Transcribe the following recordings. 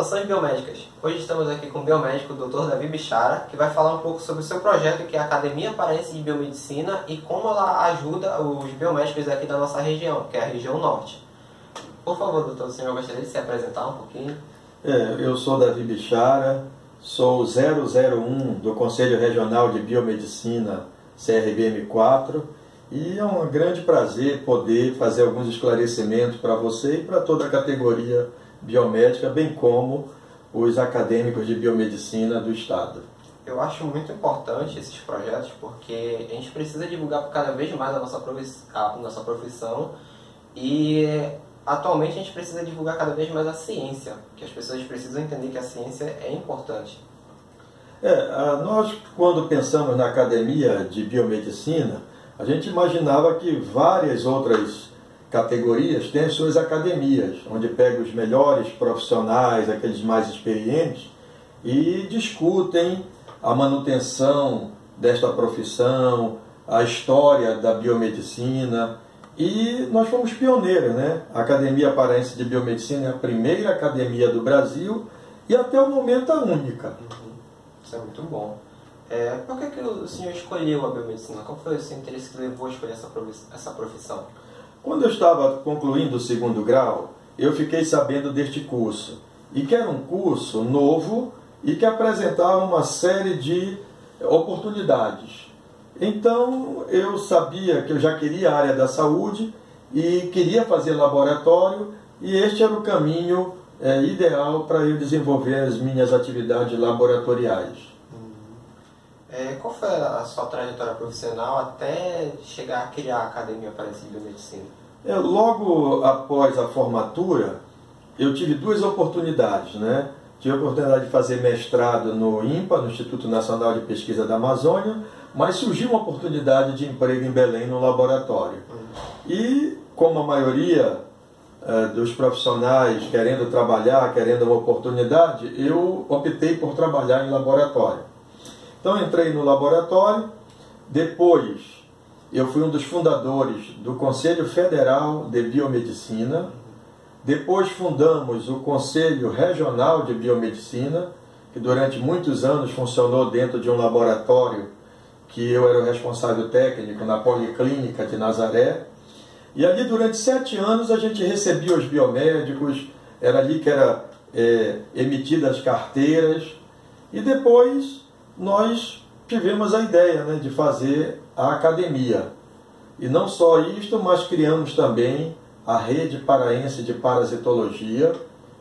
Saudações biomédicas. Hoje estamos aqui com o biomédico Dr. Davi Bichara, que vai falar um pouco sobre o seu projeto, que é a Academia Paraense de Biomedicina, e como ela ajuda os biomédicos aqui da nossa região, que é a região norte. Por favor, doutor, o senhor gostaria de se apresentar um pouquinho? É, eu sou Davi Bichara, sou 001 do Conselho Regional de Biomedicina CRBM4 e é um grande prazer poder fazer alguns esclarecimentos para você e para toda a categoria biomédica, bem como os acadêmicos de biomedicina do Estado. Eu acho muito importante esses projetos porque a gente precisa divulgar cada vez mais a nossa, a nossa profissão e atualmente a gente precisa divulgar cada vez mais a ciência, que as pessoas precisam entender que a ciência é importante. É, nós, quando pensamos na academia de biomedicina, a gente imaginava que várias outras categorias têm suas academias, onde pega os melhores profissionais, aqueles mais experientes, e discutem a manutenção desta profissão, a história da biomedicina. E nós fomos pioneiros, né? A Academia Paraense de Biomedicina é a primeira academia do Brasil e até o momento a única. Uhum. Isso é muito bom. É, por que, que o senhor escolheu a biomedicina? Qual foi o seu interesse que levou a escolher essa profissão? Quando eu estava concluindo o segundo grau, eu fiquei sabendo deste curso e que era um curso novo e que apresentava uma série de oportunidades. Então eu sabia que eu já queria a área da saúde e queria fazer laboratório e este era o caminho é, ideal para eu desenvolver as minhas atividades laboratoriais. É, qual foi a sua trajetória profissional até chegar a criar a Academia Paraense de Biomedicina? É, logo após a formatura, eu tive duas oportunidades, né? Tive a oportunidade de fazer mestrado no INPA, no Instituto Nacional de Pesquisa da Amazônia, mas surgiu uma oportunidade de emprego em Belém no laboratório. E, como a maioria é, dos profissionais querendo trabalhar, querendo uma oportunidade, eu optei por trabalhar em laboratório. Então, entrei no laboratório, depois eu fui um dos fundadores do Conselho Federal de Biomedicina, depois fundamos o Conselho Regional de Biomedicina, que durante muitos anos funcionou dentro de um laboratório que eu era o responsável técnico na Policlínica de Nazaré. E ali durante sete anos a gente recebia os biomédicos, era ali que era é, emitidas as carteiras. E depois nós tivemos a ideia né, de fazer a academia. E não só isto, mas criamos também a Rede Paraense de Parasitologia,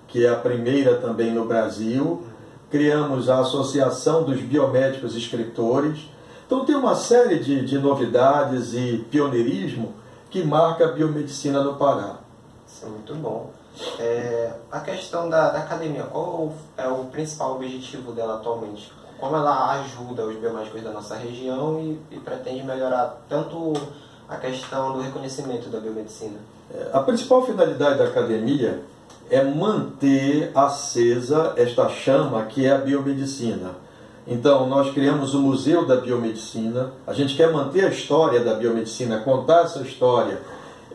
que é a primeira também no Brasil. Criamos a Associação dos Biomédicos Escritores. Então tem uma série de, de novidades e pioneirismo que marca a biomedicina no Pará. Isso é muito bom. É, a questão da, da, academia, qual é o principal objetivo dela atualmente? Como ela ajuda os biomédicos da nossa região e, e pretende melhorar tanto a questão do reconhecimento da biomedicina? É, a principal finalidade da academia é manter acesa esta chama que é a biomedicina. Então, nós criamos o Museu da Biomedicina, a gente quer manter a história da biomedicina, contar essa história,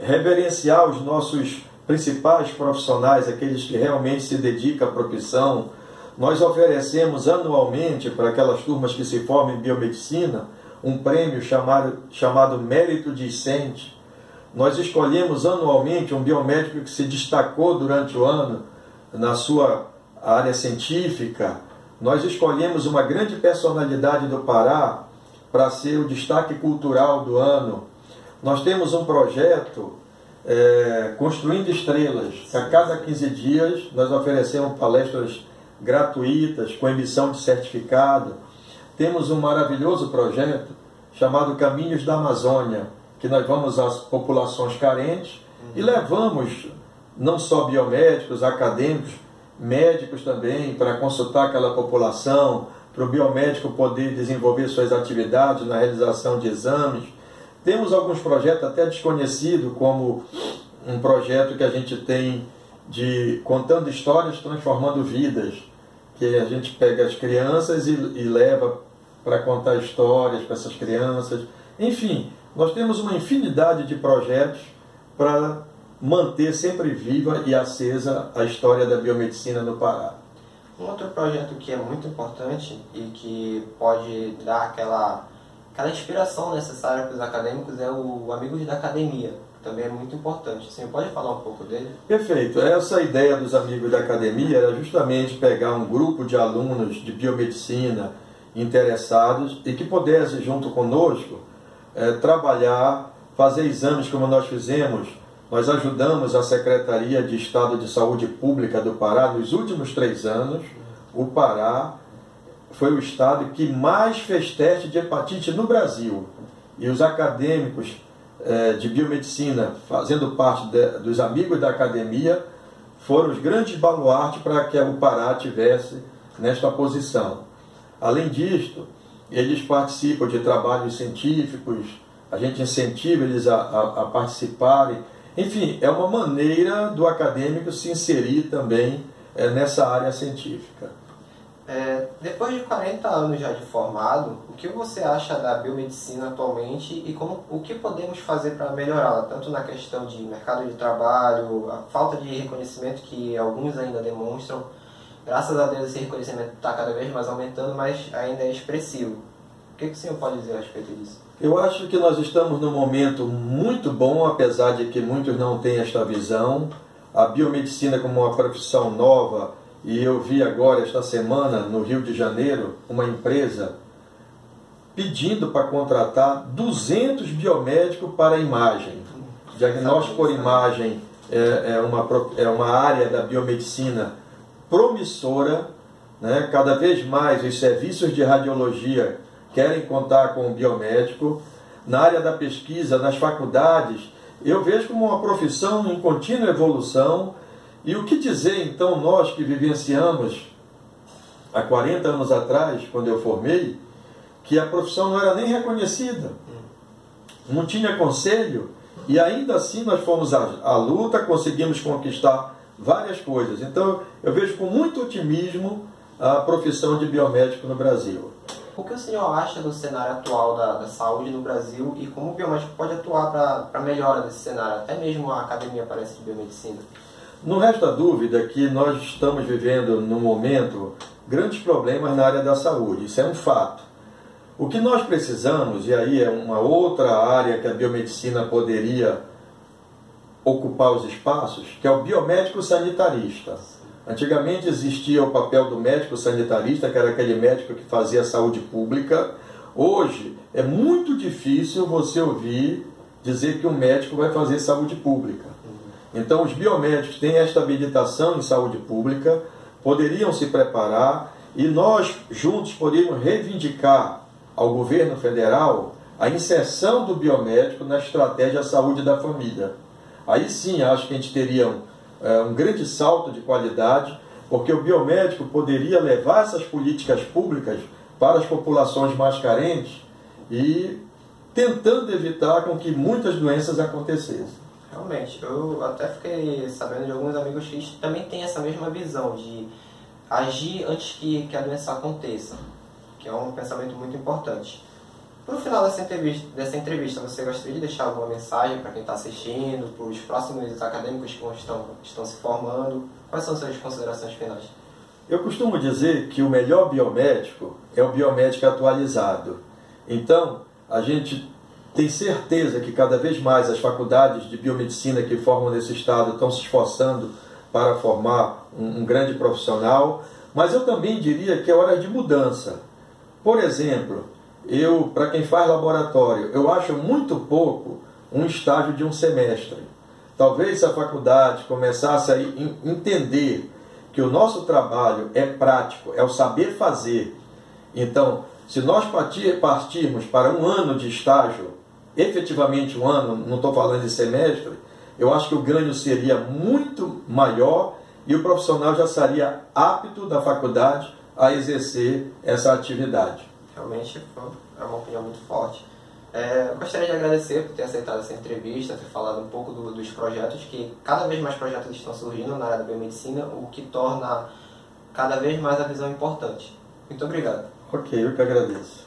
reverenciar os nossos principais profissionais, aqueles que realmente se dedicam à profissão. Nós oferecemos anualmente para aquelas turmas que se formam em biomedicina um prêmio chamado, chamado Mérito Discente. Nós escolhemos anualmente um biomédico que se destacou durante o ano na sua área científica. Nós escolhemos uma grande personalidade do Pará para ser o destaque cultural do ano. Nós temos um projeto é, Construindo Estrelas. A cada 15 dias nós oferecemos palestras gratuitas com emissão de certificado temos um maravilhoso projeto chamado Caminhos da Amazônia, que nós vamos às populações carentes uhum. e levamos não só biomédicos, acadêmicos, médicos também, para consultar aquela população, para o biomédico poder desenvolver suas atividades na realização de exames. Temos alguns projetos até desconhecidos, como um projeto que a gente tem de contando histórias, transformando vidas que a gente pega as crianças e, e leva para contar histórias para essas crianças. Enfim, nós temos uma infinidade de projetos para manter sempre viva e acesa a história da biomedicina no Pará. Um outro projeto que é muito importante e que pode dar aquela, aquela inspiração necessária para os acadêmicos é o Amigos da Academia, também é muito importante. Você pode falar um pouco dele? Perfeito. Essa ideia dos Amigos da Academia era justamente pegar um grupo de alunos de biomedicina interessados e que pudesse, junto conosco, é, trabalhar, fazer exames como nós fizemos. Nós ajudamos a Secretaria de Estado de Saúde Pública do Pará nos últimos três anos. O Pará foi o estado que mais fez teste de hepatite no Brasil. E os acadêmicos de biomedicina, fazendo parte de, dos amigos da academia, foram os grandes baluartes para que o Pará tivesse nesta posição. Além disto, eles participam de trabalhos científicos, a gente incentiva eles a, a, a participarem. Enfim, é uma maneira do acadêmico se inserir também é, nessa área científica. É, depois de 40 anos já de formado, o que você acha da biomedicina atualmente e como, o que podemos fazer para melhorá-la, tanto na questão de mercado de trabalho, a falta de reconhecimento que alguns ainda demonstram, Graças a Deus esse reconhecimento está cada vez mais aumentando, mas ainda é expressivo. O que, que o senhor pode dizer a respeito disso? Eu acho que nós estamos num momento muito bom, apesar de que muitos não têm esta visão. A biomedicina como uma profissão nova, e eu vi agora, esta semana, no Rio de Janeiro, uma empresa pedindo para contratar 200 biomédicos para imagem. Diagnóstico por imagem é, é, uma, é uma área da biomedicina promissora, né? cada vez mais os serviços de radiologia querem contar com o biomédico. Na área da pesquisa, nas faculdades, eu vejo como uma profissão em contínua evolução. E o que dizer então nós que vivenciamos há 40 anos atrás, quando eu formei, que a profissão não era nem reconhecida, não tinha conselho, e ainda assim nós fomos à, à luta, conseguimos conquistar várias coisas. Então, eu vejo com muito otimismo a profissão de biomédico no Brasil. O que o senhor acha do cenário atual da, da saúde no Brasil e como o biomédico pode atuar para a melhora desse cenário, até mesmo a Academia Parece de Biomedicina? Não resta dúvida que nós estamos vivendo, no momento, grandes problemas na área da saúde. Isso é um fato. O que nós precisamos, e aí é uma outra área que a biomedicina poderia ocupar os espaços, que é o biomédico sanitarista. Antigamente existia o papel do médico sanitarista, que era aquele médico que fazia saúde pública. Hoje é muito difícil você ouvir dizer que um médico vai fazer saúde pública. Então, os biomédicos têm esta habilitação em saúde pública, poderiam se preparar e nós juntos poderíamos reivindicar ao governo federal a inserção do biomédico na estratégia saúde da família. Aí sim acho que a gente teria um, é, um grande salto de qualidade, porque o biomédico poderia levar essas políticas públicas para as populações mais carentes e tentando evitar com que muitas doenças acontecessem. Realmente, eu até fiquei sabendo de alguns amigos que também têm essa mesma visão de agir antes que, que a doença aconteça, que é um pensamento muito importante. No final dessa entrevista, dessa entrevista, você gostaria de deixar alguma mensagem para quem está assistindo, para os próximos acadêmicos que estão, estão se formando? Quais são suas considerações finais? Eu costumo dizer que o melhor biomédico é o biomédico atualizado. Então, a gente tem certeza que cada vez mais as faculdades de biomedicina que formam nesse estado estão se esforçando para formar um, um grande profissional, mas eu também diria que é hora de mudança. Por exemplo, eu, para quem faz laboratório, eu acho muito pouco um estágio de um semestre. Talvez se a faculdade começasse a entender que o nosso trabalho é prático, é o saber fazer. Então, se nós partirmos para um ano de estágio, efetivamente um ano, não estou falando de semestre, eu acho que o ganho seria muito maior e o profissional já estaria apto da faculdade a exercer essa atividade realmente é uma opinião muito forte. É, eu gostaria de agradecer por ter aceitado essa entrevista, ter falado um pouco do, dos projetos, que cada vez mais projetos estão surgindo na área da biomedicina, o que torna cada vez mais a visão importante. Muito obrigado. Ok, eu que agradeço.